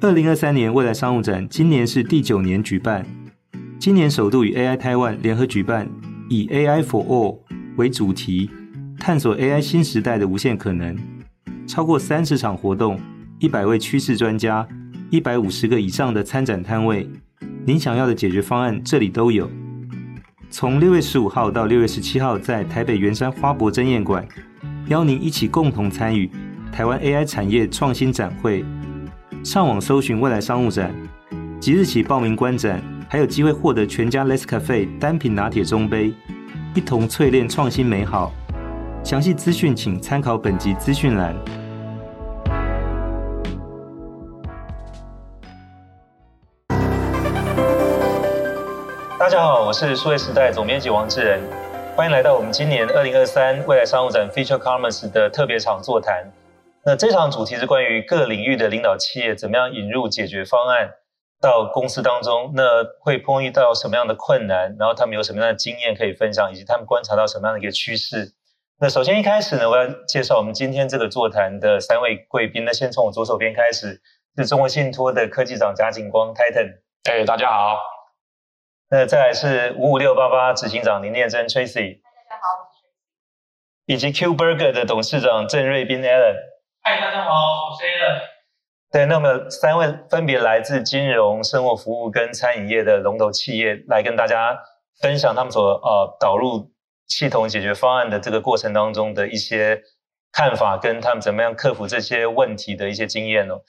二零二三年未来商务展今年是第九年举办，今年首度与 AI Taiwan 联合举办，以 AI for All 为主题，探索 AI 新时代的无限可能。超过三十场活动，一百位趋势专家，一百五十个以上的参展摊位，您想要的解决方案这里都有。从六月十五号到六月十七号，在台北圆山花博争艳馆，邀您一起共同参与台湾 AI 产业创新展会。上网搜寻未来商务展，即日起报名观展，还有机会获得全家 Nescafe 单品拿铁中杯，一同淬炼创新美好。详细资讯请参考本集资讯栏。大家好，我是数位时代总编辑王志仁，欢迎来到我们今年二零二三未来商务展 Future Commerce 的特别场座谈。那这场主题是关于各领域的领导企业怎么样引入解决方案到公司当中，那会碰遇到什么样的困难，然后他们有什么样的经验可以分享，以及他们观察到什么样的一个趋势。那首先一开始呢，我要介绍我们今天这个座谈的三位贵宾。那先从我左手边开始，是中国信托的科技长贾景光 Titan。哎，大家好。那再来是五五六八八执行长林念真 Tracy，大家好，以及 Q Burger 的董事长郑瑞斌 Alan，嗨，大家好，我是 Alan。对，那么三位分别来自金融、生活服务跟餐饮业的龙头企业，来跟大家分享他们所呃导入系统解决方案的这个过程当中的一些看法，跟他们怎么样克服这些问题的一些经验哦。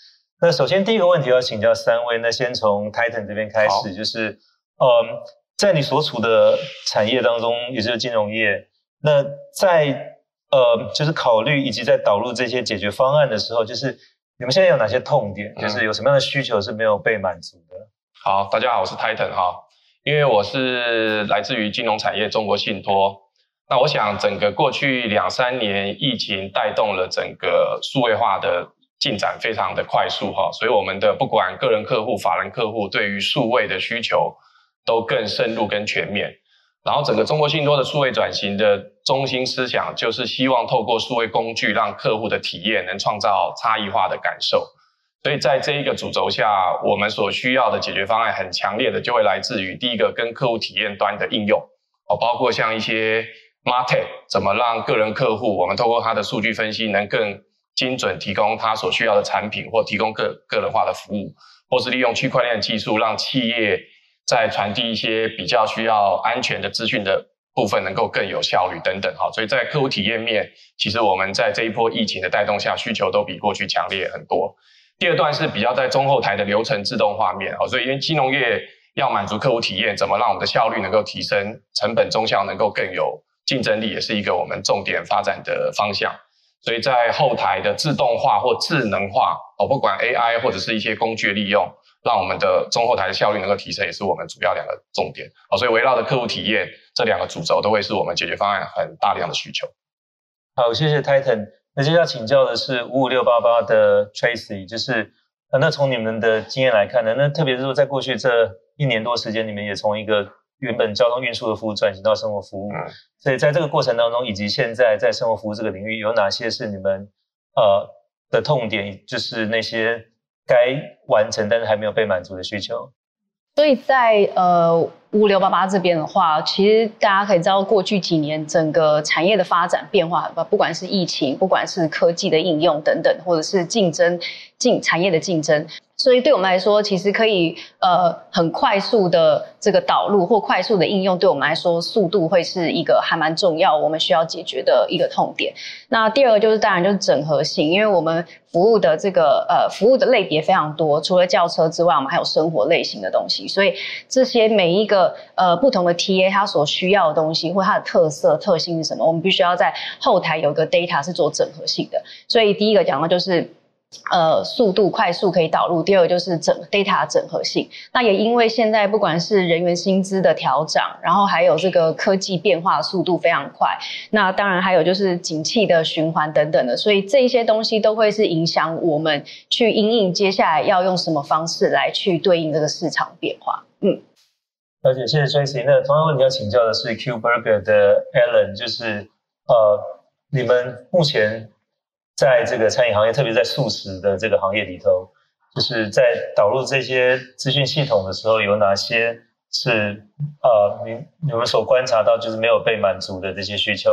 那首先第一个问题要请教三位，那先从 Titan 这边开始，就是。嗯，在你所处的产业当中，也就是金融业，那在呃，就是考虑以及在导入这些解决方案的时候，就是你们现在有哪些痛点？就是有什么样的需求是没有被满足的？好，大家好，我是 Titan 哈，因为我是来自于金融产业中国信托。那我想，整个过去两三年疫情带动了整个数位化的进展非常的快速哈，所以我们的不管个人客户、法人客户，对于数位的需求。都更深入、跟全面，然后整个中国信托的数位转型的中心思想，就是希望透过数位工具，让客户的体验能创造差异化的感受。所以在这一个主轴下，我们所需要的解决方案，很强烈的就会来自于第一个跟客户体验端的应用哦，包括像一些 MarTech，怎么让个人客户，我们透过他的数据分析，能更精准提供他所需要的产品，或提供个个人化的服务，或是利用区块链技术，让企业。在传递一些比较需要安全的资讯的部分，能够更有效率等等哈，所以在客户体验面，其实我们在这一波疫情的带动下，需求都比过去强烈很多。第二段是比较在中后台的流程自动化面，所以因为金融业要满足客户体验，怎么让我们的效率能够提升，成本中效能够更有竞争力，也是一个我们重点发展的方向。所以在后台的自动化或智能化，哦，不管 AI 或者是一些工具利用。让我们的中后台的效率能够提升，也是我们主要两个重点。好，所以围绕着客户体验这两个主轴，都会是我们解决方案很大量的需求。好，谢谢 Titan。那接下来请教的是五五六八八的 Tracy，就是那从你们的经验来看呢，那特别是说在过去这一年多时间，你们也从一个原本交通运输的服务转型到生活服务，嗯，所以在这个过程当中，以及现在在生活服务这个领域，有哪些是你们呃的痛点？就是那些。该完成但是还没有被满足的需求，所以在呃五五六八八这边的话，其实大家可以知道，过去几年整个产业的发展变化很大，不管是疫情，不管是科技的应用等等，或者是竞争竞产业的竞争。所以对我们来说，其实可以呃很快速的这个导入或快速的应用，对我们来说速度会是一个还蛮重要，我们需要解决的一个痛点。那第二个就是当然就是整合性，因为我们服务的这个呃服务的类别非常多，除了轿车之外，我们还有生活类型的东西，所以这些每一个呃不同的 TA 它所需要的东西或它的特色特性是什么，我们必须要在后台有个 data 是做整合性的。所以第一个讲的就是。呃，速度快速可以导入。第二就是整 data 整合性。那也因为现在不管是人员薪资的调整，然后还有这个科技变化速度非常快。那当然还有就是景气的循环等等的，所以这些东西都会是影响我们去因应接下来要用什么方式来去对应这个市场变化。嗯，了解，谢谢 Tracy。那同样问题要请教的是 Q Burger 的 Alan，就是呃，你们目前。在这个餐饮行业，特别在素食的这个行业里头，就是在导入这些资讯系统的时候，有哪些是呃你你们所观察到就是没有被满足的这些需求？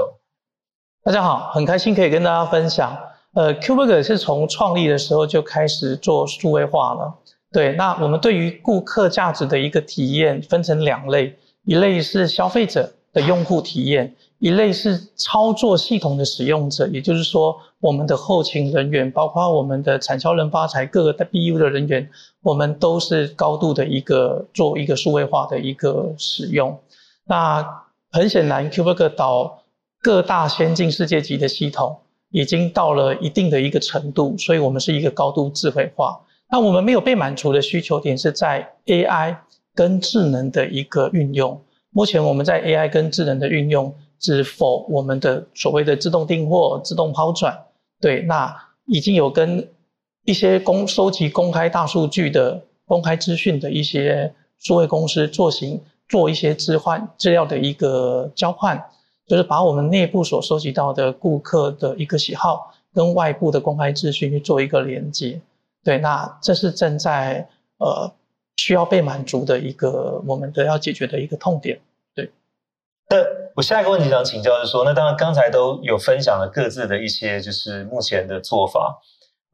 大家好，很开心可以跟大家分享。呃，KubeBurger 是从创立的时候就开始做数位化了。对，那我们对于顾客价值的一个体验分成两类，一类是消费者的用户体验，一类是操作系统的使用者，也就是说，我们的后勤人员，包括我们的产销人发财各个 BU 的人员，我们都是高度的一个做一个数位化的一个使用。那很显然，KubeBurger 导各大先进世界级的系统。已经到了一定的一个程度，所以我们是一个高度智慧化。那我们没有被满足的需求点是在 AI 跟智能的一个运用。目前我们在 AI 跟智能的运用，是否我们的所谓的自动订货、自动抛转。对，那已经有跟一些公收集公开大数据的公开资讯的一些数位公司做行做一些置换资料的一个交换。就是把我们内部所收集到的顾客的一个喜好跟外部的公开资讯去做一个连接，对，那这是正在呃需要被满足的一个我们的要解决的一个痛点，对。那我下一个问题想请教是说，那当然刚才都有分享了各自的一些就是目前的做法，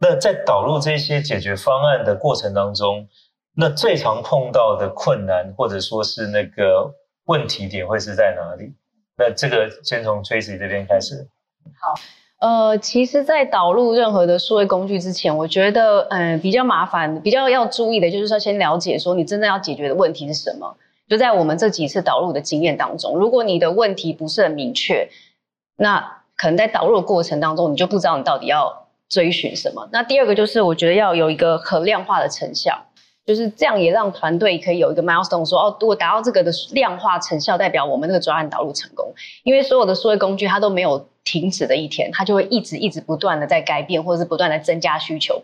那在导入这些解决方案的过程当中，那最常碰到的困难或者说是那个问题点会是在哪里？那这个先从 Tracy 这边开始。好，呃，其实，在导入任何的数位工具之前，我觉得，嗯、比较麻烦，比较要注意的，就是说，先了解说你真正要解决的问题是什么。就在我们这几次导入的经验当中，如果你的问题不是很明确，那可能在导入的过程当中，你就不知道你到底要追寻什么。那第二个就是，我觉得要有一个可量化的成效。就是这样，也让团队可以有一个 milestone，说哦，如果达到这个的量化成效，代表我们那个专案导入成功。因为所有的数位工具它都没有停止的一天，它就会一直一直不断的在改变，或者是不断的增加需求。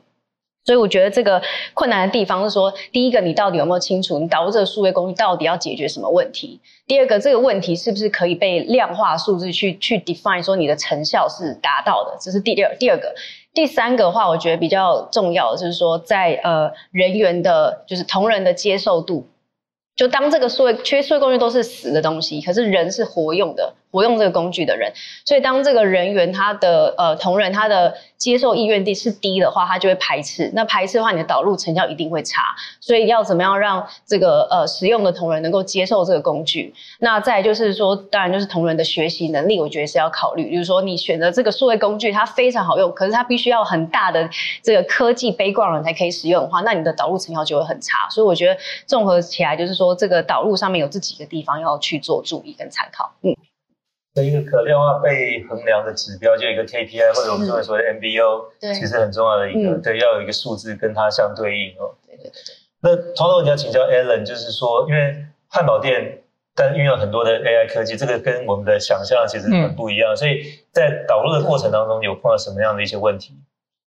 所以我觉得这个困难的地方是说，第一个，你到底有没有清楚你导入这个数位工具到底要解决什么问题？第二个，这个问题是不是可以被量化数字去去 define，说你的成效是达到的？这是第二第二个。第三个的话，我觉得比较重要的就是说在，呃人员的，就是同仁的接受度，就当这个数位，缺数位工具都是死的东西，可是人是活用的。活用这个工具的人，所以当这个人员他的呃同仁他的接受意愿低是低的话，他就会排斥。那排斥的话，你的导入成效一定会差。所以要怎么样让这个呃使用的同仁能够接受这个工具？那再就是说，当然就是同仁的学习能力，我觉得是要考虑。就是说，你选择这个数位工具，它非常好用，可是它必须要很大的这个科技背光人才可以使用的话，那你的导入成效就会很差。所以我觉得综合起来，就是说这个导入上面有这几个地方要去做注意跟参考。嗯。一个可量化被衡量的指标，就有一个 KPI 或者我们中文说的 MBO，对，其实很重要的一个，嗯、对，要有一个数字跟它相对应哦。对对对对。那同样问题要请教 Alan，就是说，因为汉堡店但运用很多的 AI 科技，这个跟我们的想象其实很不一样，嗯、所以在导入的过程当中，有碰到什么样的一些问题？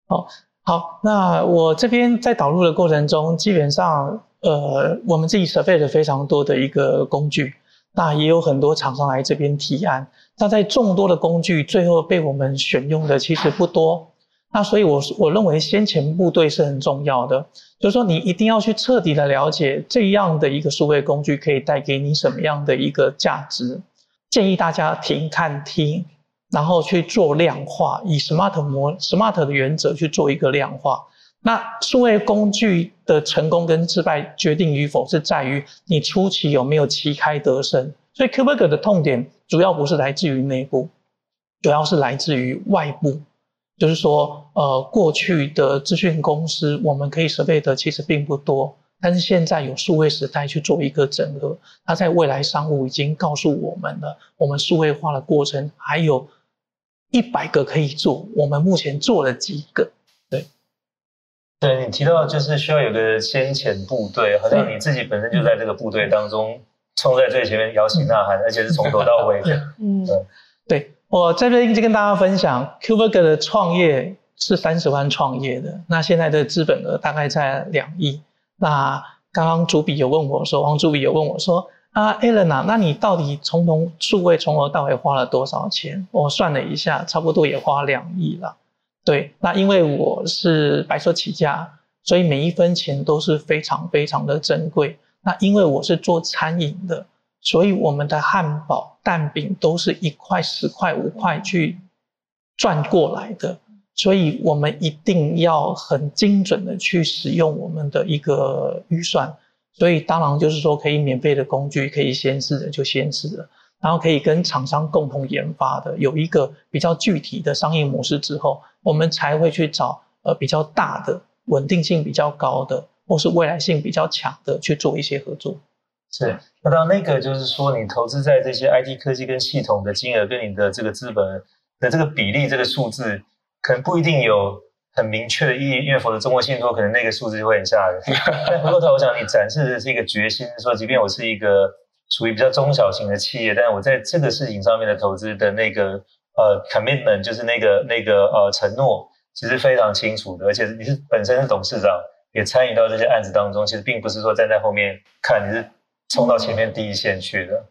哦，好，那我这边在导入的过程中，基本上，呃，我们自己设备了非常多的一个工具。那也有很多厂商来这边提案，那在众多的工具，最后被我们选用的其实不多。那所以我，我我认为先前部队是很重要的，就是说你一定要去彻底的了解这样的一个数位工具可以带给你什么样的一个价值。建议大家停看听，然后去做量化，以 SMART 模 SMART 的原则去做一个量化。那数位工具的成功跟失败决定与否，是在于你初期有没有旗开得胜。所以，Kuberg 的痛点主要不是来自于内部，主要是来自于外部。就是说，呃，过去的资讯公司我们可以设备的其实并不多，但是现在有数位时代去做一个整合，它在未来商务已经告诉我们了，我们数位化的过程还有一百个可以做，我们目前做了几个。对，你提到就是需要有个先遣部队，好像你自己本身就在这个部队当中冲在最前面摇旗呐喊，而且是从头到尾的。嗯，对，我在这边就跟大家分享，KubeBurger 的创业是三十万创业的，那现在的资本额大概在两亿。那刚刚主笔有问我说，王主笔有问我说，啊，Alan 啊，那你到底从头数位从头到尾花了多少钱？我算了一下，差不多也花两亿了。对，那因为我是白手起家，所以每一分钱都是非常非常的珍贵。那因为我是做餐饮的，所以我们的汉堡、蛋饼都是一块、十块、五块去赚过来的，所以我们一定要很精准的去使用我们的一个预算。所以当然就是说，可以免费的工具，可以先试的就先试了。然后可以跟厂商共同研发的，有一个比较具体的商业模式之后，我们才会去找呃比较大的、稳定性比较高的，或是未来性比较强的去做一些合作。是，那到那个就是说，你投资在这些 IT 科技跟系统的金额，跟你的这个资本的这个比例，这个数字可能不一定有很明确的意义，因为否则中国信托可能那个数字就会很吓人。但回过头，我想你展示的是一个决心，说即便我是一个。属于比较中小型的企业，但是我在这个事情上面的投资的那个呃 commitment，就是那个那个呃承诺，其实非常清楚的。而且你是本身是董事长，也参与到这些案子当中，其实并不是说站在后面看，你是冲到前面第一线去的。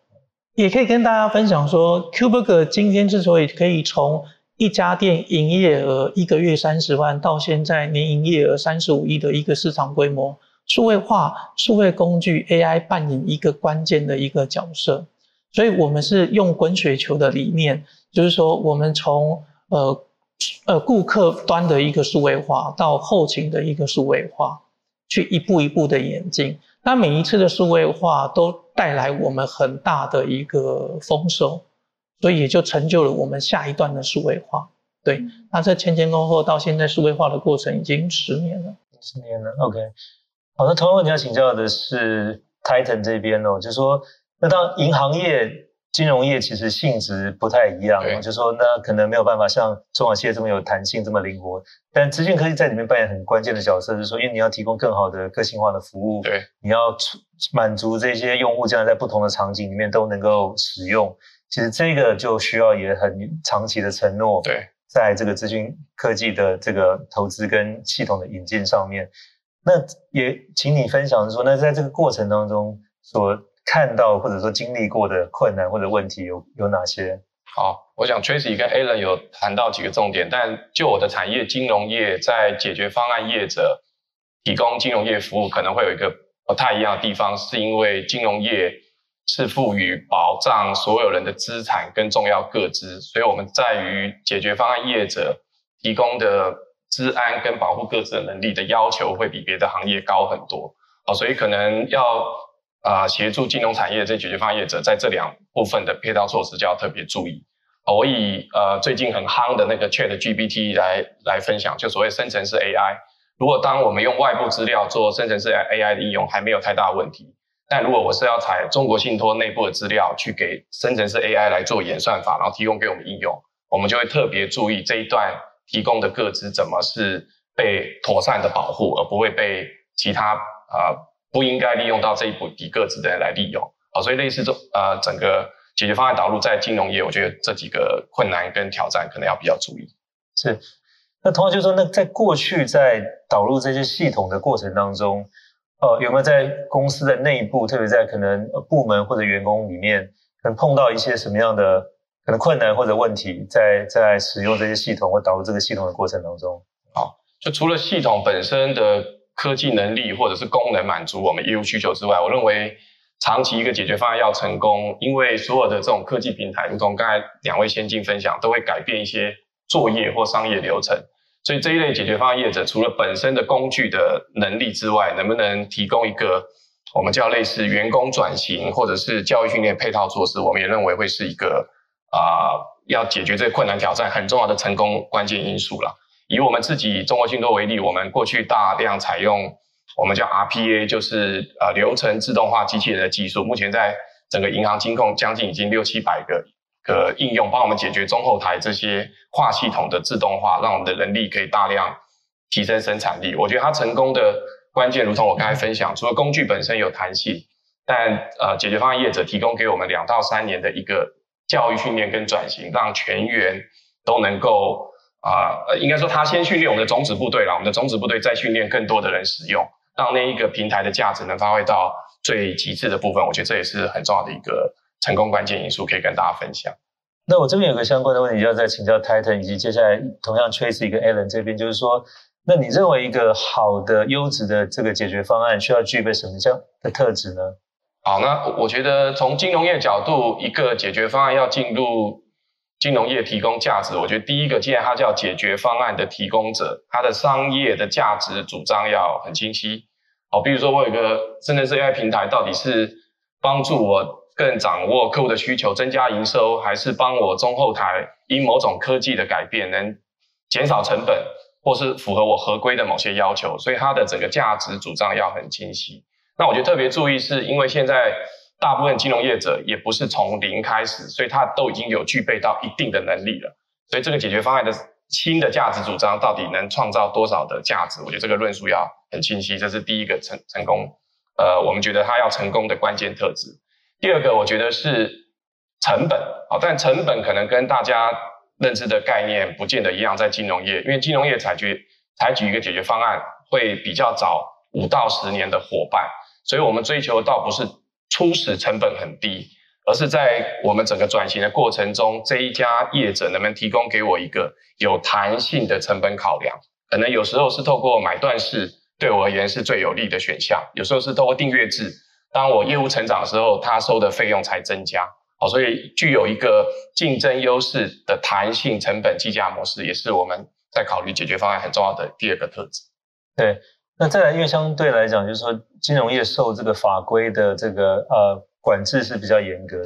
也可以跟大家分享说，Q Burger 今天之所以可以从一家店营业额一个月三十万，到现在年营业额三十五亿的一个市场规模。数位化、数位工具 AI 扮演一个关键的一个角色，所以我们是用滚雪球的理念，就是说我们从呃呃顾客端的一个数位化到后勤的一个数位化，去一步一步的演进。那每一次的数位化都带来我们很大的一个丰收，所以也就成就了我们下一段的数位化。对，那这前前后后到现在数位化的过程已经十年了，十年了，OK。好，那同样问题要请教的是 Titan 这边哦，就是说，那当银行业、金融业其实性质不太一样哦，就是说，那可能没有办法像中小企业这么有弹性、这么灵活。但资讯科技在里面扮演很关键的角色，就是说，因为你要提供更好的个性化的服务，对，你要满足这些用户将来在不同的场景里面都能够使用。其实这个就需要也很长期的承诺，对，在这个资讯科技的这个投资跟系统的引进上面。那也请你分享说，那在这个过程当中所看到或者说经历过的困难或者问题有有哪些？好，我想 Tracy 跟 Alan 有谈到几个重点，但就我的产业金融业，在解决方案业者提供金融业服务，可能会有一个不太一样的地方，是因为金融业是赋予保障所有人的资产跟重要个资，所以我们在于解决方案业者提供的。资安跟保护个资的能力的要求会比别的行业高很多，好所以可能要啊协助金融产业这解决方案业者在这两部分的配套措施就要特别注意。我以呃最近很夯的那个 Chat GPT 来来分享，就所谓生成式 AI。如果当我们用外部资料做生成式 AI 的应用，还没有太大问题。但如果我是要采中国信托内部的资料去给生成式 AI 来做演算法，然后提供给我们应用，我们就会特别注意这一段。提供的个资怎么是被妥善的保护，而不会被其他啊、不应该利用到这一笔个子的人来利用。好，所以类似这呃整个解决方案导入在金融业，我觉得这几个困难跟挑战可能要比较注意。是，那同样就是说，那在过去在导入这些系统的过程当中，呃，有没有在公司的内部，特别在可能部门或者员工里面，可能碰到一些什么样的？可能困难或者问题，在在使用这些系统或导入这个系统的过程当中，好，就除了系统本身的科技能力或者是功能满足我们业务需求之外，我认为长期一个解决方案要成功，因为所有的这种科技平台，如同刚才两位先进分享，都会改变一些作业或商业流程，所以这一类解决方案业者除了本身的工具的能力之外，能不能提供一个我们叫类似员工转型或者是教育训练配套措施，我们也认为会是一个。啊、要解决这个困难挑战，很重要的成功关键因素了。以我们自己中国信托为例，我们过去大量采用我们叫 RPA，就是呃流程自动化机器人的技术。目前在整个银行金控将近已经六七百个个应用，帮我们解决中后台这些跨系统的自动化，让我们的人力可以大量提升生产力。我觉得它成功的关键，如同我刚才分享，除了工具本身有弹性，但呃解决方案业者提供给我们两到三年的一个。教育训练跟转型，让全员都能够啊、呃，应该说他先训练我们的种子部队了，我们的种子部队再训练更多的人使用，让那一个平台的价值能发挥到最极致的部分。我觉得这也是很重要的一个成功关键因素，可以跟大家分享。那我这边有个相关的问题，要再请教 Titan，以及接下来同样 Tracy 跟 Alan 这边，就是说，那你认为一个好的优质的这个解决方案需要具备什么样的特质呢？好，那我觉得从金融业角度，一个解决方案要进入金融业提供价值，我觉得第一个，既然它叫解决方案的提供者，它的商业的价值主张要很清晰。好，比如说我有一个深圳 AI 平台，到底是帮助我更掌握客户的需求，增加营收，还是帮我中后台因某种科技的改变能减少成本，或是符合我合规的某些要求？所以它的整个价值主张要很清晰。那我觉得特别注意，是因为现在大部分金融业者也不是从零开始，所以他都已经有具备到一定的能力了。所以这个解决方案的新的价值主张到底能创造多少的价值？我觉得这个论述要很清晰，这是第一个成成功。呃，我们觉得它要成功的关键特质。第二个，我觉得是成本。好，但成本可能跟大家认知的概念不见得一样，在金融业，因为金融业采取采取一个解决方案会比较早五到十年的伙伴。所以我们追求倒不是初始成本很低，而是在我们整个转型的过程中，这一家业者能不能提供给我一个有弹性的成本考量？可能有时候是透过买断式，对我而言是最有利的选项；有时候是透过订阅制，当我业务成长的时候，他收的费用才增加。好，所以具有一个竞争优势的弹性成本计价模式，也是我们在考虑解决方案很重要的第二个特质。对。那再来，因为相对来讲，就是说金融业受这个法规的这个呃管制是比较严格的，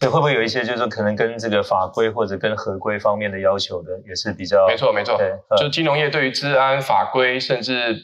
所以会不会有一些就是说可能跟这个法规或者跟合规方面的要求的也是比较？没错没错，对，就金融业对于治安法规，甚至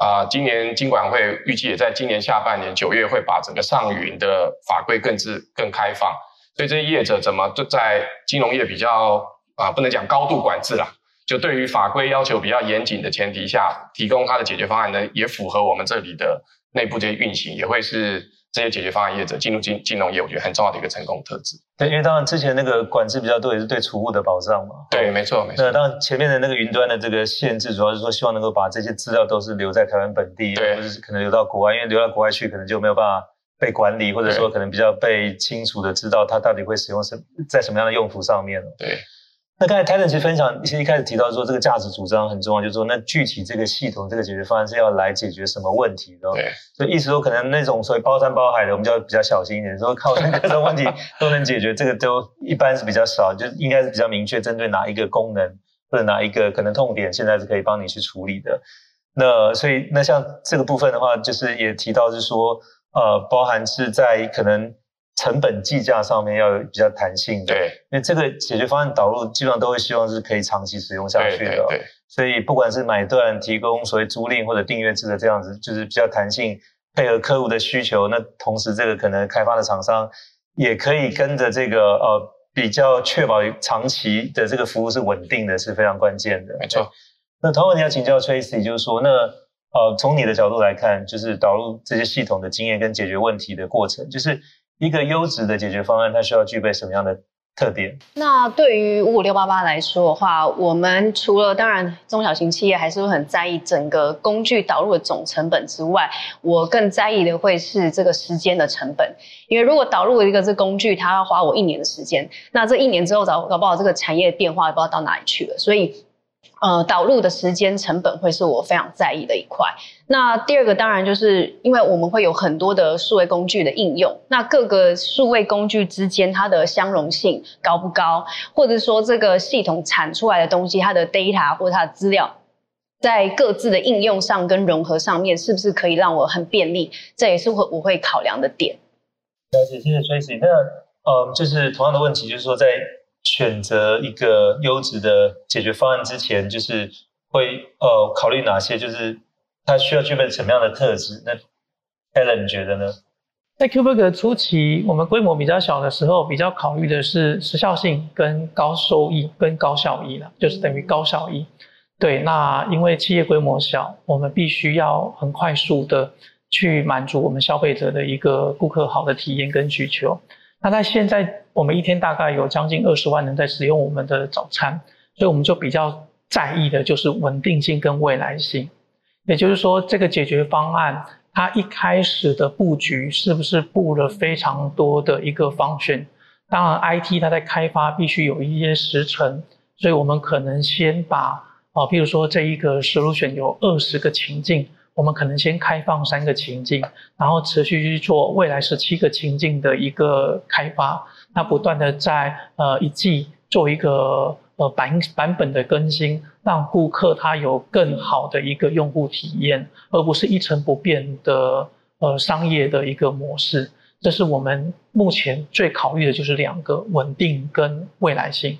啊、呃，今年金管会预计也在今年下半年九月会把整个上云的法规更制更开放，所以这些业者怎么就在金融业比较啊、呃，不能讲高度管制啦。就对于法规要求比较严谨的前提下，提供它的解决方案呢，也符合我们这里的内部这些运行，也会是这些解决方案业者进入金金融业，我觉得很重要的一个成功特质。对，因为当然之前那个管制比较多，也是对储户的保障嘛。对，没错，没错。那当然前面的那个云端的这个限制，主要是说希望能够把这些资料都是留在台湾本地，对，或者是可能留到国外，因为留到国外去可能就没有办法被管理，或者说可能比较被清楚的知道它到底会使用什在什么样的用途上面。对。那刚才 Titan 其实分享，其实一开始提到说这个价值主张很重要，就是说那具体这个系统这个解决方案是要来解决什么问题的？对，所以意思说可能那种所谓包山包海的，我们就要比较小心一点，说靠那个这种问题都能解决，这个都一般是比较少，就应该是比较明确针对哪一个功能或者哪一个可能痛点，现在是可以帮你去处理的。那所以那像这个部分的话，就是也提到是说，呃，包含是在可能。成本计价上面要有比较弹性的，对，因为这个解决方案导入基本上都会希望是可以长期使用下去的，对，对，对，所以不管是买断、提供所谓租赁或者订阅制的这样子，就是比较弹性，配合客户的需求。那同时，这个可能开发的厂商也可以跟着这个呃比较确保长期的这个服务是稳定的，是非常关键的。没错。那同样你要请教 Tracy，就是说，那呃从你的角度来看，就是导入这些系统的经验跟解决问题的过程，就是。一个优质的解决方案，它需要具备什么样的特点？那对于五五六八八来说的话，我们除了当然中小型企业还是会很在意整个工具导入的总成本之外，我更在意的会是这个时间的成本。因为如果导入一个这工具，它要花我一年的时间，那这一年之后搞搞不好这个产业变化也不知道到哪里去了，所以。呃，导入的时间成本会是我非常在意的一块。那第二个当然就是因为我们会有很多的数位工具的应用，那各个数位工具之间它的相容性高不高，或者说这个系统产出来的东西，它的 data 或者它的资料，在各自的应用上跟融合上面，是不是可以让我很便利？这也是我我会考量的点。了解，谢谢 Tracy。那呃，就是同样的问题，就是说在。选择一个优质的解决方案之前，就是会呃考虑哪些，就是它需要具备什么样的特质？那 Alan 你觉得呢？在 Qberg 初期，我们规模比较小的时候，比较考虑的是时效性跟高收益跟高效益了，就是等于高效益。对，那因为企业规模小，我们必须要很快速的去满足我们消费者的一个顾客好的体验跟需求。那在现在，我们一天大概有将近二十万人在使用我们的早餐，所以我们就比较在意的就是稳定性跟未来性。也就是说，这个解决方案它一开始的布局是不是布了非常多的一个 function？当然，IT 它在开发必须有一些时程，所以我们可能先把啊，譬如说这一个 solution 有二十个情境，我们可能先开放三个情境，然后持续去做未来十七个情境的一个开发，那不断的在呃一季做一个呃版版本的更新，让顾客他有更好的一个用户体验，而不是一成不变的呃商业的一个模式。这是我们目前最考虑的就是两个稳定跟未来性。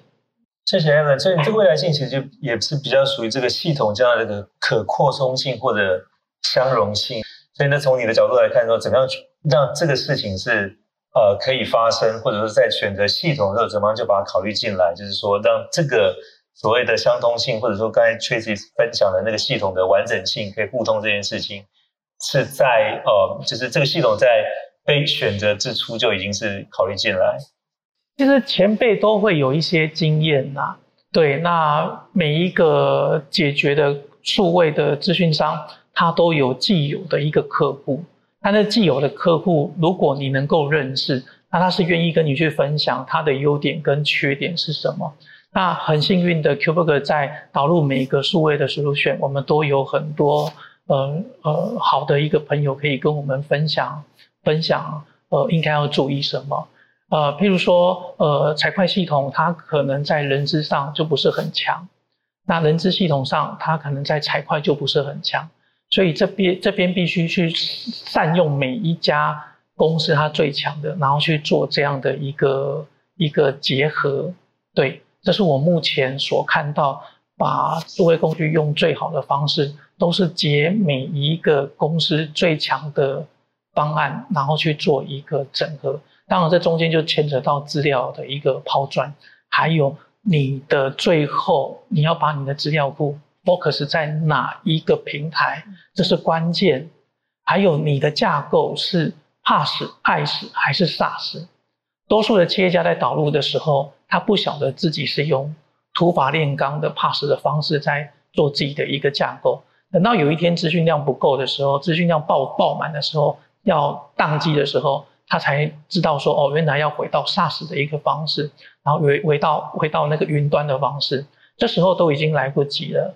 谢谢 Alan，所以这未来性其实就也是比较属于这个系统这样的一个可扩充性或者相容性。所以呢，从你的角度来看说，怎么样让这个事情是呃可以发生，或者说在选择系统的时候，怎么样就把它考虑进来，就是说让这个所谓的相通性，或者说刚才 Tracy 分享的那个系统的完整性可以互通这件事情，是在呃就是这个系统在被选择之初就已经是考虑进来。其实前辈都会有一些经验呐、啊，对，那每一个解决的数位的资讯商，他都有既有的一个客户，他的既有的客户，如果你能够认识，那他是愿意跟你去分享他的优点跟缺点是什么。那很幸运的 Qbug 在导入每一个数位的 solution，我们都有很多呃呃好的一个朋友可以跟我们分享分享，呃，应该要注意什么。呃，譬如说，呃，财会系统它可能在人资上就不是很强，那人资系统上它可能在财会就不是很强，所以这边这边必须去善用每一家公司它最强的，然后去做这样的一个一个结合。对，这是我目前所看到，把数位工具用最好的方式，都是结每一个公司最强的方案，然后去做一个整合。当然，这中间就牵扯到资料的一个抛转，还有你的最后你要把你的资料库 focus 在哪一个平台，这是关键。还有你的架构是 PaaS、IaaS 还是 SaaS？多数的企业家在导入的时候，他不晓得自己是用土法炼钢的 PaaS 的方式在做自己的一个架构。等到有一天资讯量不够的时候，资讯量爆爆满的时候，要宕机的时候。他才知道说哦，原来要回到 SaaS 的一个方式，然后回回到回到那个云端的方式，这时候都已经来不及了。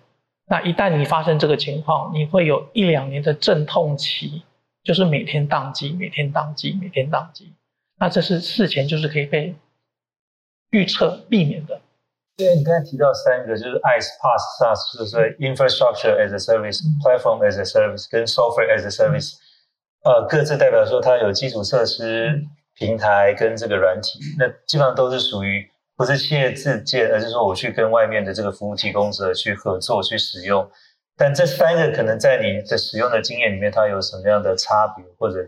那一旦你发生这个情况，你会有一两年的阵痛期，就是每天宕机，每天宕机，每天宕机。那这是事前就是可以被预测避免的。对，你刚才提到三个，就是 IaaS、PaaS、SaaS，就是 Infrastructure as a Service、Platform as a Service 跟 Software as a Service。呃，各自代表说它有基础设施、平台跟这个软体，那基本上都是属于不是企业自建，而是说我去跟外面的这个服务提供者去合作去使用。但这三个可能在你的使用的经验里面，它有什么样的差别，或者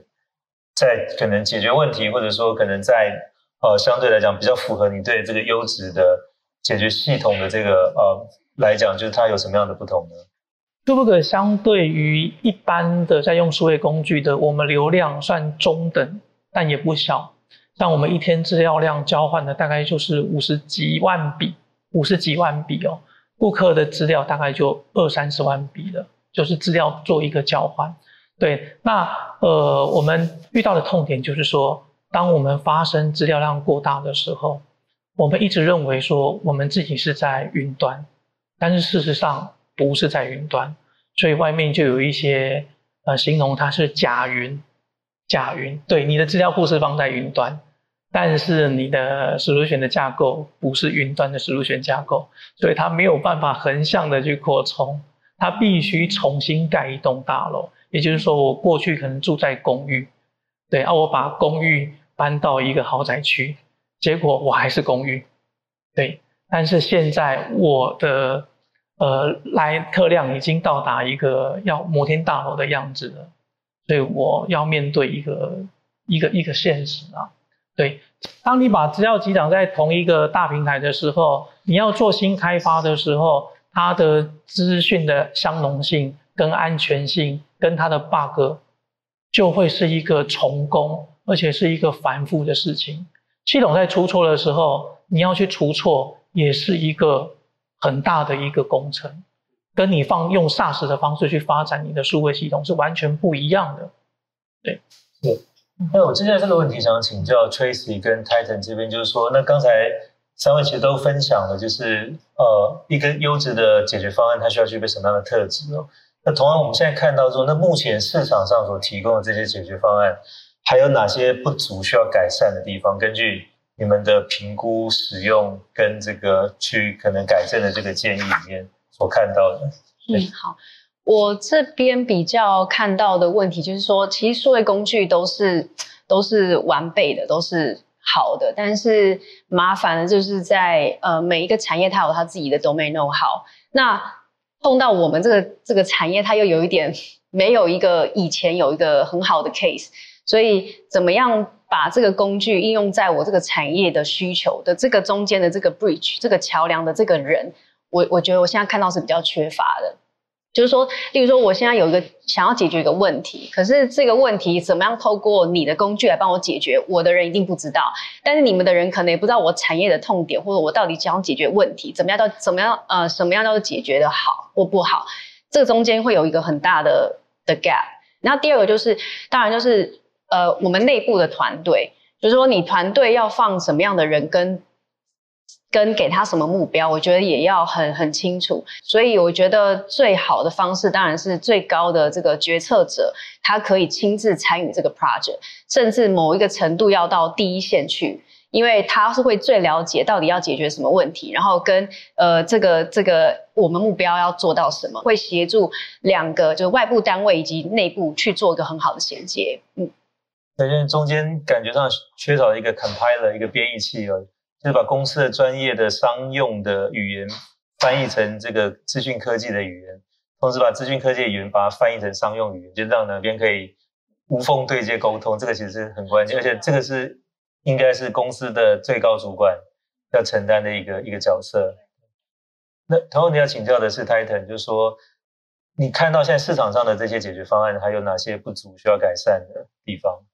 在可能解决问题，或者说可能在呃相对来讲比较符合你对这个优质的解决系统的这个呃来讲，就是它有什么样的不同呢？KubeBurger 相对于一般的在用数位工具的，我们流量算中等，但也不小。像我们一天资料量交换的大概就是五十几万笔，五十几万笔哦。顾客的资料大概就二三十万笔了，就是资料做一个交换。对，那呃，我们遇到的痛点就是说，当我们发生资料量过大的时候，我们一直认为说我们自己是在云端，但是事实上不是在云端。所以外面就有一些呃形容它是假云，假云。对，你的资料库是放在云端，但是你的史努比的架构不是云端的史努比架构，所以它没有办法横向的去扩充，它必须重新盖一栋大楼。也就是说，我过去可能住在公寓，对，啊，我把公寓搬到一个豪宅区，结果我还是公寓，对，但是现在我的。呃，来客量已经到达一个要摩天大楼的样子了，所以我要面对一个一个一个现实啊。对，当你把资料集长在同一个大平台的时候，你要做新开发的时候，它的资讯的相容性跟安全性跟它的 bug 就会是一个重工，而且是一个繁复的事情。系统在出错的时候，你要去除错，也是一个。很大的一个工程，跟你放用 SaaS 的方式去发展你的数位系统是完全不一样的。对，对。那我接下来这个问题想请教 Tracy 跟 Titan 这边，就是说，那刚才三位其实都分享了，就是呃一个优质的解决方案，它需要具备什么样的特质哦。那同样我们现在看到说，那目前市场上所提供的这些解决方案，还有哪些不足需要改善的地方？根据你们的评估、使用跟这个去可能改正的这个建议里面所看到的。嗯，好，我这边比较看到的问题就是说，其实数位工具都是 都是完备的，都是。好的，但是麻烦的就是在呃每一个产业它有它自己的 domain no 好那碰到我们这个这个产业，它又有一点没有一个以前有一个很好的 case，所以怎么样把这个工具应用在我这个产业的需求的这个中间的这个 bridge 这个桥梁的这个人，我我觉得我现在看到是比较缺乏的。就是说，例如说，我现在有一个想要解决一个问题，可是这个问题怎么样透过你的工具来帮我解决？我的人一定不知道，但是你们的人可能也不知道我产业的痛点，或者我到底想要解决问题，怎么样到怎么样呃什么样叫做解决的好或不好？这个中间会有一个很大的的 gap。然后第二个就是，当然就是呃我们内部的团队，就是说你团队要放什么样的人跟。跟给他什么目标，我觉得也要很很清楚。所以我觉得最好的方式当然是最高的这个决策者，他可以亲自参与这个 project，甚至某一个程度要到第一线去，因为他是会最了解到底要解决什么问题，然后跟呃这个这个我们目标要做到什么，会协助两个就是外部单位以及内部去做一个很好的衔接。嗯，因为中间感觉上缺少一个 compiler 一个编译器而已。就是把公司的专业的商用的语言翻译成这个资讯科技的语言，同时把资讯科技的语言把它翻译成商用语言，就让两边可以无缝对接沟通。这个其实很关键，而且这个是应该是公司的最高主管要承担的一个一个角色。那同样你要请教的是 Titan，就是说你看到现在市场上的这些解决方案，还有哪些不足需要改善的地方？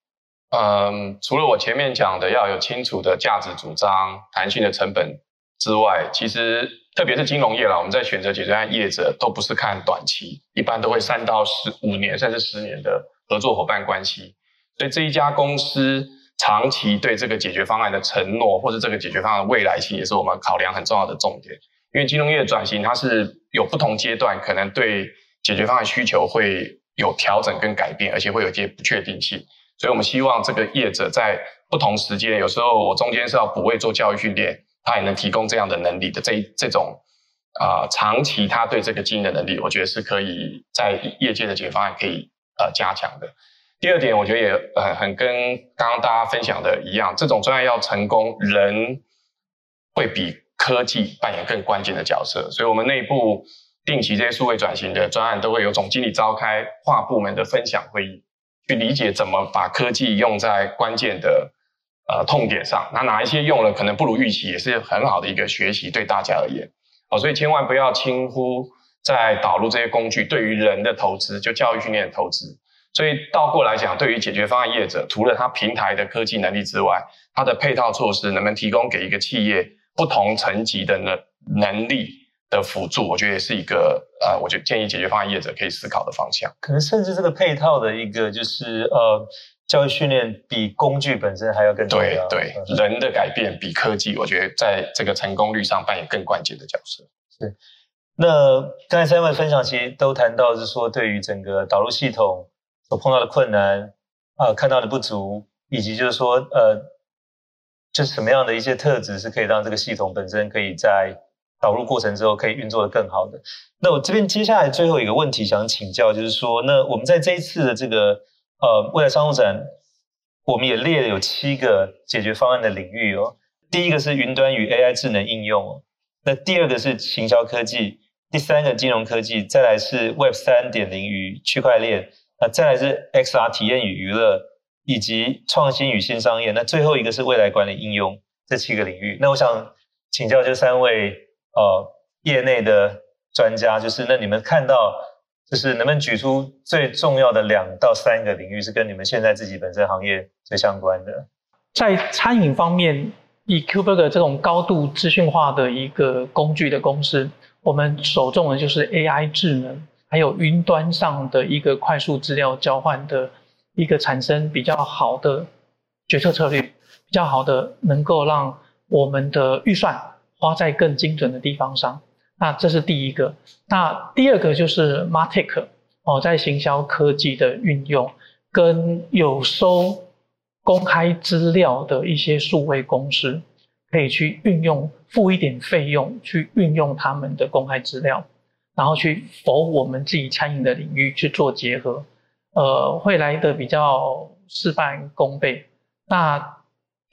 嗯，除了我前面讲的要有清楚的价值主张、弹性的成本之外，其实特别是金融业啦，我们在选择解决方案业者都不是看短期，一般都会三到十五年甚至十年的合作伙伴关系。所以这一家公司长期对这个解决方案的承诺，或者这个解决方案的未来性，也是我们考量很重要的重点。因为金融业转型，它是有不同阶段，可能对解决方案需求会有调整跟改变，而且会有一些不确定性。所以我们希望这个业者在不同时间，有时候我中间是要补位做教育训练，他也能提供这样的能力的这这种啊、长期他对这个经营的能力，我觉得是可以在业界的解决方案可以呃加强的。第二点，我觉得也很很跟刚刚大家分享的一样，这种专案要成功，人会比科技扮演更关键的角色。所以我们内部定期这些数位转型的专案，都会有总经理召开跨部门的分享会议。去理解怎么把科技用在关键的呃痛点上，那哪一些用了可能不如预期，也是很好的一个学习对大家而言。哦，所以千万不要轻忽在导入这些工具对于人的投资，就教育训练的投资。所以倒过来讲，对于解决方案业者，除了他平台的科技能力之外，他的配套措施能不能提供给一个企业不同层级的能能力？的辅助，我觉得也是一个呃，我觉得建议解决方案业者可以思考的方向。可能甚至这个配套的一个就是呃，教育训练比工具本身还要更重要。对对，人的改变比科技，我觉得在这个成功率上扮演更关键的角色。是。那刚才三位分享其实都谈到是说，对于整个导入系统所碰到的困难啊、呃，看到的不足，以及就是说呃，就是什么样的一些特质是可以让这个系统本身可以在。导入过程之后可以运作的更好的。那我这边接下来最后一个问题想请教，就是说，那我们在这一次的这个呃未来商务展，我们也列了有七个解决方案的领域哦。第一个是云端与 AI 智能应用哦，那第二个是行销科技，第三个金融科技，再来是 Web 三点零与区块链，那再来是 XR 体验与娱乐，以及创新与新商业。那最后一个是未来管理应用，这七个领域。那我想请教这三位。呃，业内的专家就是，那你们看到，就是能不能举出最重要的两到三个领域，是跟你们现在自己本身行业最相关的？在餐饮方面，以 Qubiger 这种高度资讯化的一个工具的公司，我们首重的就是 AI 智能，还有云端上的一个快速资料交换的一个产生比较好的决策策略，比较好的能够让我们的预算花在更精准的地方上。那这是第一个。那第二个就是 MarTech 哦，在行销科技的运用，跟有收公开资料的一些数位公司，可以去运用，付一点费用去运用他们的公开资料，然后去否我们自己餐饮的领域去做结合，呃，会来的比较事半功倍。那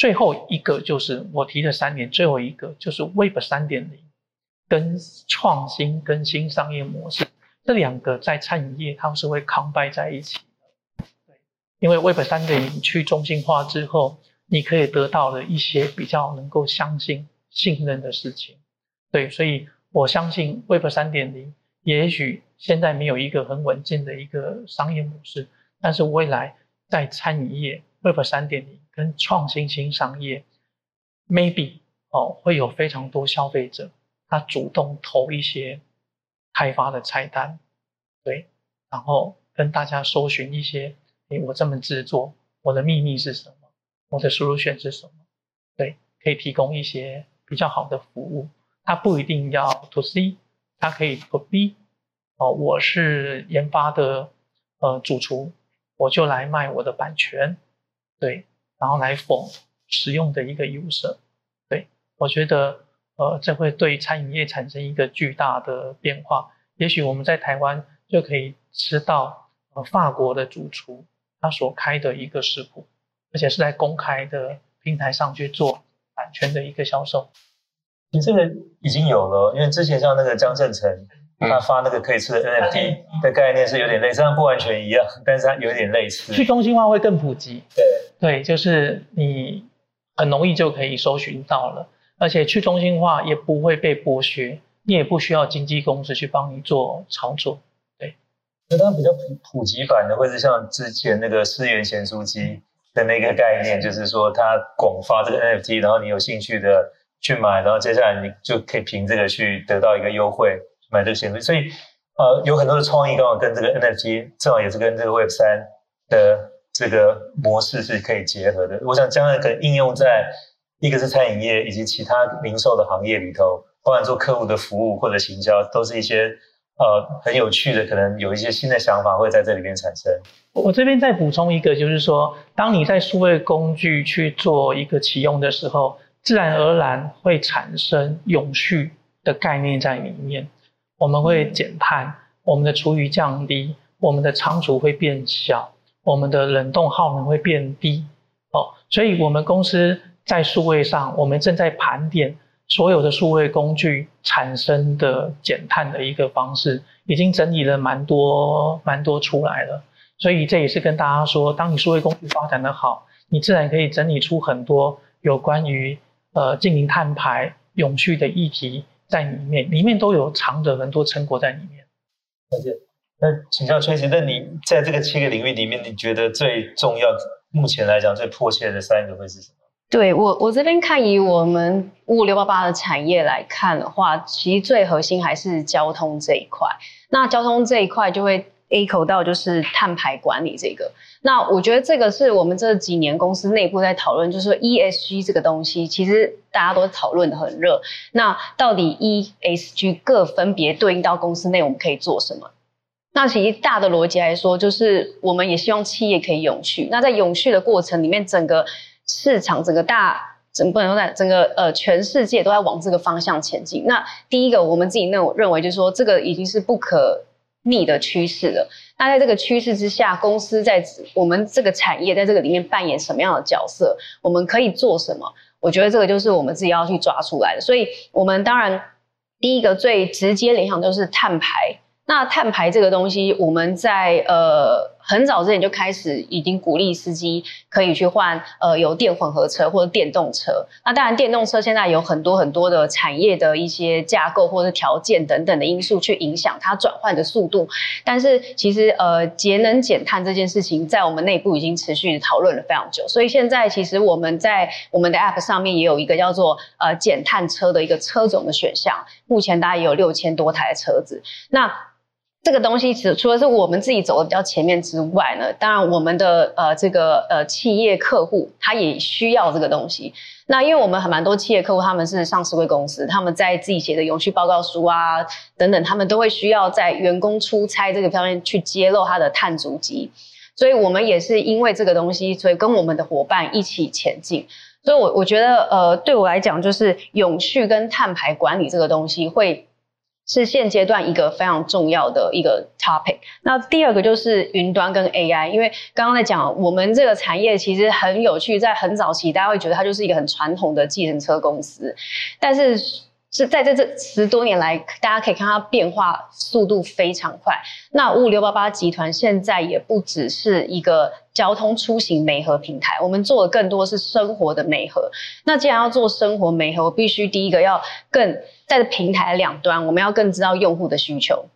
最后一个就是我提的三点，最后一个就是 Web 三点零。跟创新跟新商业模式这两个在餐饮业，它们是会抗掰在一起的。对，因为 Web 三点零去中心化之后，你可以得到了一些比较能够相信、信任的事情。对，所以我相信 Web 三点零，也许现在没有一个很稳健的一个商业模式，但是未来在餐饮业 Web 三点零跟创新型商业，maybe 哦会有非常多消费者。他主动投一些开发的菜单，对，然后跟大家搜寻一些，诶，我这么制作，我的秘密是什么？我的 solution 是什么？对，可以提供一些比较好的服务。他不一定要 to C，他可以 to B。哦，我是研发的呃主厨，我就来卖我的版权，对，然后来 for 使用的一个 user，对，我觉得。呃，这会对餐饮业产生一个巨大的变化。也许我们在台湾就可以吃到呃法国的主厨他所开的一个食谱，而且是在公开的平台上去做版权的一个销售。你这个已经有了，因为之前像那个江振成，他发那个可以吃的 NFT 的概念是有点类似，但不完全一样，但是它有点类似。去中心化会更普及。对对，就是你很容易就可以搜寻到了。而且去中心化也不会被剥削，你也不需要经纪公司去帮你做操作。对，那它比较普普及版的，会是像之前那个思源咸酥鸡的那个概念，就是说它广发这个 NFT，然后你有兴趣的去买，然后接下来你就可以凭这个去得到一个优惠买这个咸酥鸡。所以呃，有很多的创意刚好跟这个 NFT 正好也是跟这个 Web 三的这个模式是可以结合的。我想将来可能应用在。一个是餐饮业以及其他零售的行业里头，包含做客户的服务或者行销，都是一些呃很有趣的，可能有一些新的想法会在这里面产生。我这边再补充一个，就是说，当你在数位工具去做一个启用的时候，自然而然会产生永续的概念在里面。我们会减碳，我们的厨余降低，我们的仓储会变小，我们的冷冻耗能会变低。哦，所以我们公司。在数位上，我们正在盘点所有的数位工具产生的减碳的一个方式，已经整理了蛮多蛮多出来了。所以这也是跟大家说，当你数位工具发展的好，你自然可以整理出很多有关于呃净零碳排、永续的议题在里面，里面都有藏着很多成果在里面。再见。那请教崔总那你在这个七个领域里面，你觉得最重要，目前来讲最迫切的三个会是什么？对我，我这边看以我们五五六八八的产业来看的话，其实最核心还是交通这一块。那交通这一块就会 echo 到就是碳排管理这个。那我觉得这个是我们这几年公司内部在讨论，就是说 ESG 这个东西，其实大家都讨论的很热。那到底 ESG 各分别对应到公司内，我们可以做什么？那其实大的逻辑来说，就是我们也希望企业可以永续。那在永续的过程里面，整个市场整个大整不能说在整个呃全世界都在往这个方向前进。那第一个，我们自己认认为就是说，这个已经是不可逆的趋势了。那在这个趋势之下，公司在我们这个产业在这个里面扮演什么样的角色？我们可以做什么？我觉得这个就是我们自己要去抓出来的。所以，我们当然第一个最直接联想就是碳排。那碳排这个东西，我们在呃。很早之前就开始已经鼓励司机可以去换呃油电混合车或者电动车。那当然，电动车现在有很多很多的产业的一些架构或者条件等等的因素去影响它转换的速度。但是其实呃节能减碳这件事情在我们内部已经持续讨论了非常久。所以现在其实我们在我们的 App 上面也有一个叫做呃减碳车的一个车种的选项。目前大概也有六千多台的车子。那这个东西，除除了是我们自己走的比较前面之外呢，当然我们的呃这个呃企业客户他也需要这个东西。那因为我们很蛮多企业客户他们是上市柜公司，他们在自己写的永续报告书啊等等，他们都会需要在员工出差这个方面去揭露他的碳足迹。所以我们也是因为这个东西，所以跟我们的伙伴一起前进。所以我，我我觉得，呃，对我来讲，就是永续跟碳排管理这个东西，会是现阶段一个非常重要的一个 topic。那第二个就是云端跟 AI，因为刚刚在讲我们这个产业其实很有趣，在很早期，大家会觉得它就是一个很传统的计程车公司，但是。是在这这十多年来，大家可以看它变化速度非常快。那五五六八八集团现在也不只是一个交通出行美合平台，我们做的更多是生活的美合。那既然要做生活美合，我必须第一个要更在平台两端，我们要更知道用户的需求，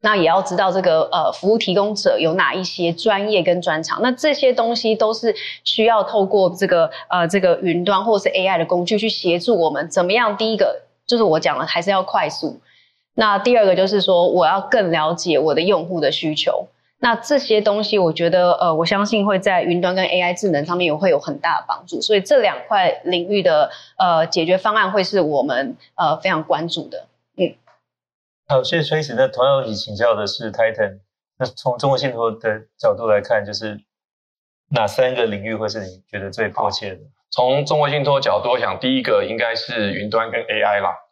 那也要知道这个呃服务提供者有哪一些专业跟专长。那这些东西都是需要透过这个呃这个云端或是 AI 的工具去协助我们，怎么样？第一个。就是我讲了，还是要快速。那第二个就是说，我要更了解我的用户的需求。那这些东西，我觉得，呃，我相信会在云端跟 AI 智能上面也会有很大的帮助。所以这两块领域的呃解决方案，会是我们呃非常关注的。嗯，好，谢谢 Tracy。那同样，你请教的是 Titan。那从中国信托的角度来看，就是哪三个领域会是你觉得最迫切的？从中国信托角度，我想第一个应该是云端跟 AI 啦。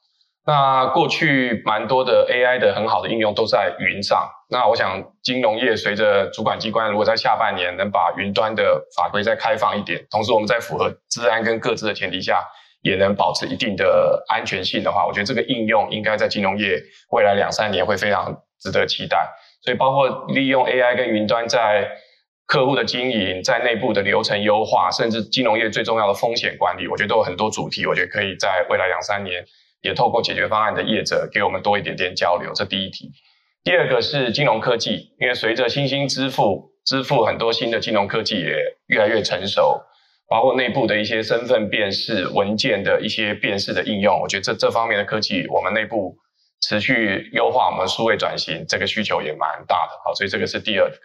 那过去蛮多的 AI 的很好的应用都在云上。那我想金融业随着主管机关如果在下半年能把云端的法规再开放一点，同时我们在符合治安跟各自的前提下，也能保持一定的安全性的话，我觉得这个应用应该在金融业未来两三年会非常值得期待。所以包括利用 AI 跟云端在客户的经营，在内部的流程优化，甚至金融业最重要的风险管理，我觉得都有很多主题。我觉得可以在未来两三年，也透过解决方案的业者给我们多一点点交流。这第一题。第二个是金融科技，因为随着新兴支付，支付很多新的金融科技也越来越成熟，包括内部的一些身份辨识、文件的一些辨识的应用，我觉得这这方面的科技，我们内部持续优化我们数位转型，这个需求也蛮大的。好，所以这个是第二个。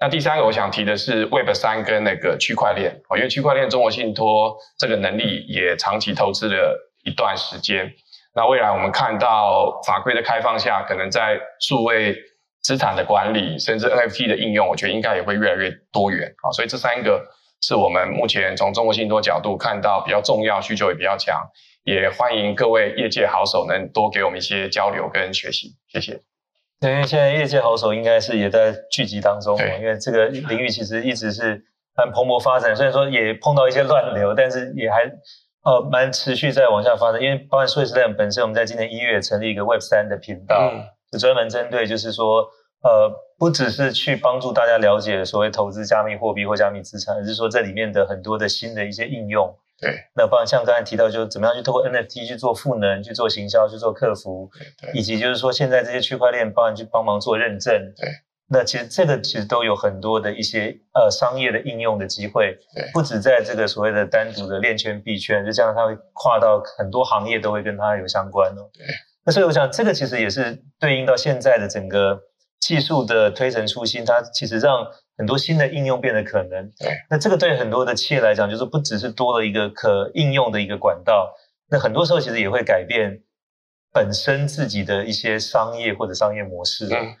那第三个我想提的是 Web 三跟那个区块链，因为区块链中国信托这个能力也长期投资了一段时间。那未来我们看到法规的开放下，可能在数位资产的管理，甚至 NFT 的应用，我觉得应该也会越来越多元啊。所以这三个是我们目前从中国信托角度看到比较重要，需求也比较强，也欢迎各位业界好手能多给我们一些交流跟学习。谢谢。对，因为现在业界好手应该是也在聚集当中，因为这个领域其实一直是很蓬勃发展，虽然说也碰到一些乱流，但是也还呃蛮持续在往下发展。因为包含数位时代本身，我们在今年一月成立一个 Web 三的频道，嗯、就专门针对就是说呃不只是去帮助大家了解所谓投资加密货币或加密资产，而是说这里面的很多的新的一些应用。对，那包含像刚才提到，就怎么样去透过 NFT 去做赋能、去做行销、去做客服，以及就是说现在这些区块链包含去帮忙做认证，对，那其实这个其实都有很多的一些呃商业的应用的机会，对，不止在这个所谓的单独的链圈币圈，就这样它会跨到很多行业都会跟它有相关哦，对，那所以我想这个其实也是对应到现在的整个技术的推陈出新，它其实让。很多新的应用变得可能，对，那这个对很多的企业来讲，就是不只是多了一个可应用的一个管道，那很多时候其实也会改变本身自己的一些商业或者商业模式。嗯，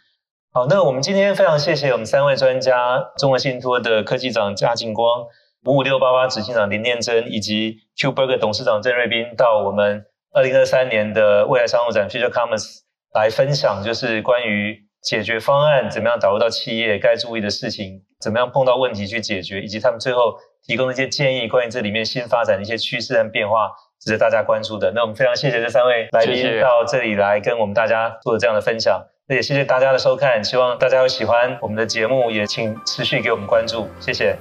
好，那我们今天非常谢谢我们三位专家：中国信托的科技长贾景光、五五六八八执行长林念真，以及 QBurger 董事长郑瑞斌，到我们二零二三年的未来商务展 Future Commerce 来分享，就是关于。解决方案怎么样导入到企业该注意的事情，怎么样碰到问题去解决，以及他们最后提供的一些建议，关于这里面新发展的一些趋势和变化，值得大家关注的。那我们非常谢谢这三位来宾到这里来跟我们大家做这样的分享，那，也谢谢大家的收看，希望大家会喜欢我们的节目，也请持续给我们关注，谢谢。